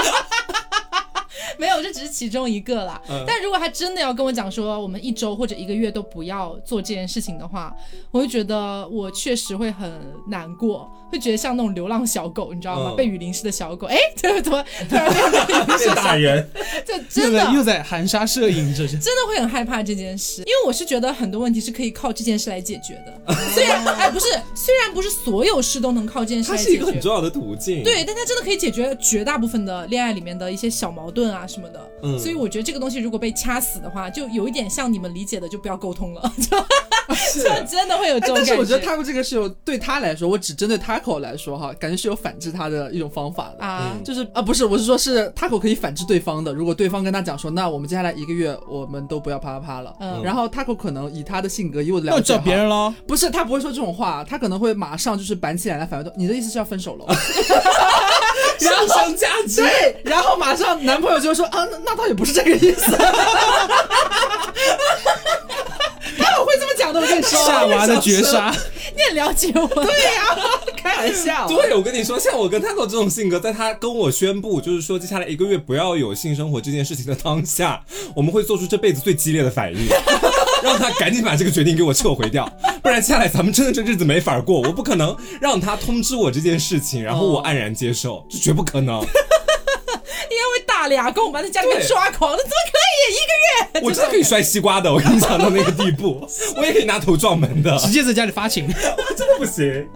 没有，这只是其中一个啦。嗯但如果他真的要跟我讲说，我们一周或者一个月都不要做这件事情的话，我会觉得我确实会很难过，会觉得像那种流浪小狗，你知道吗？嗯被雨淋湿的小狗，哎，这怎么突然变被雨淋湿的小狗？大人，就真的在又在含沙射影，这是。真的会很害怕这件事，因为我是觉得很多问题是可以靠这件事来解决的。虽然哎不是，虽然不是所有事都能靠这件事它来解决。是一个很重要的途径。对，但它真的可以解决绝大部分的恋爱里面的一些小矛盾啊什么的。嗯所以我觉得这个东西如果被掐死的话，就有一点像你们理解的，就不要沟通了，就就真的会有这种感觉但是我觉得 Taco 这个是有对他来说，我只针对 Taco 来说哈，感觉是有反制他的一种方法的。啊，嗯就是啊，不是，我是说，是 Taco 可以反制对方的。如果对方跟他讲说，那我们接下来一个月我们都不要啪啪啪了，嗯然后 Taco 可能以他的性格，以我的了解，要找别人，喽。不是他不会说这种话，他可能会马上就是板起脸来反问，你的意思是要分手了？上升价值。对，然后马上男朋友就说啊，那那倒也不是这个意思。他我会这么讲的，我跟你说，夏娃的绝杀，你很了解我，对呀、开玩笑。对，我跟你说，像我跟 Taco 这种性格，在他跟我宣布，就是说接下来一个月不要有性生活这件事情的当下，我们会做出这辈子最激烈的反应，让他赶紧把这个决定给我撤回掉，不然接下来咱们真的这日子没法过。我不可能让他通知我这件事情，然后我黯然接受，这绝不可能。应该会大俩跟我们在家里面抓狂那，怎么可以一个月？我真的可以摔西瓜的，我跟你讲到那个地步，我也可以拿头撞门的，直接在家里发情。我真的不行。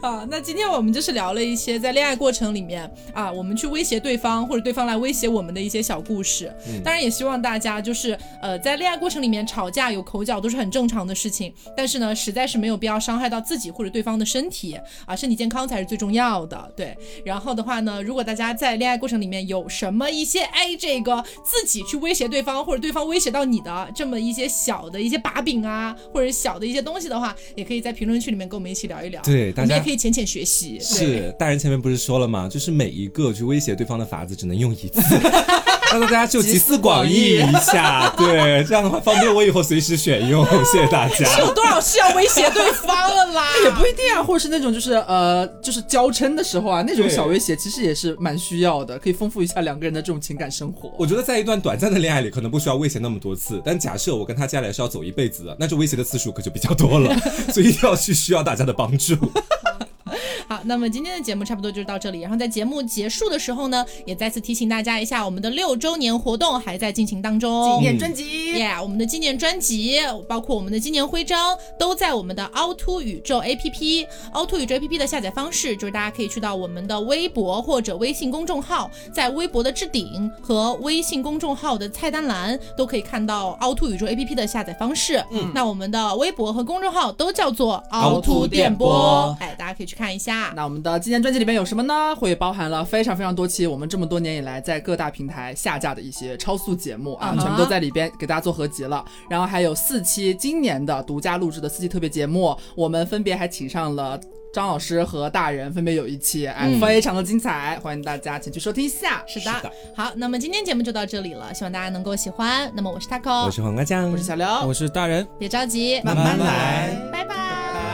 啊，那今天我们就是聊了一些在恋爱过程里面啊，我们去威胁对方或者对方来威胁我们的一些小故事。嗯当然也希望大家就是呃，在恋爱过程里面吵架有口角都是很正常的事情，但是呢，实在是没有必要伤害到自己或者对方的身体啊，身体健康才是最重要的。对，然后的话呢，如果大家在恋爱过程里面有什么一些哎这个自己去威胁对方或者对方威胁到你的这么一些小的一些把柄啊，或者小的一些东西的话，也可以在评论区里面跟我们一起聊一聊。对大家我们也可以浅浅学习。是，大人前面不是说了吗？就是每一个去威胁对方的法子只能用一次，让大家就集思广益一下，对，这样的话方便我以后随时选用。谢谢大家。有多少是要威胁对方了啦？也不一定啊，或者是那种就是呃，就是娇嗔的时候啊，那种小威胁其实也是蛮需要的，可以丰富一下两个人的这种情感生活。我觉得在一段短暂的恋爱里，可能不需要威胁那么多次，但假设我跟他接下来是要走一辈子的，那这威胁的次数可就比较多了，所以一定要去需要大家的帮助。好，那么今天的节目差不多就是到这里。然后在节目结束的时候呢，也再次提醒大家一下，我们的六周年活动还在进行当中。纪念专辑，耶我们的纪念专辑，包括我们的纪念徽章，都在我们的凹凸宇宙 APP。凹凸宇宙 APP 的下载方式就是大家可以去到我们的微博或者微信公众号，在微博的置顶和微信公众号的菜单栏都可以看到凹凸宇宙 APP 的下载方式。嗯，那我们的微博和公众号都叫做凹凸电波，哎，大家可以去看一下。那我们的今年专辑里面有什么呢？会包含了非常非常多期我们这么多年以来在各大平台下架的一些超速节目啊全部都在里边给大家做合集了。然后还有四期今年的独家录制的四期特别节目，我们分别还请上了。张老师和大人分别有一期，哎，嗯非常的精彩，欢迎大家前去收听一下。是的，是的好，那么今天节目就到这里了，希望大家能够喜欢。那么我是 taco，我是黄瓜酱，我是小刘，我是大人。别着急，慢慢来拜拜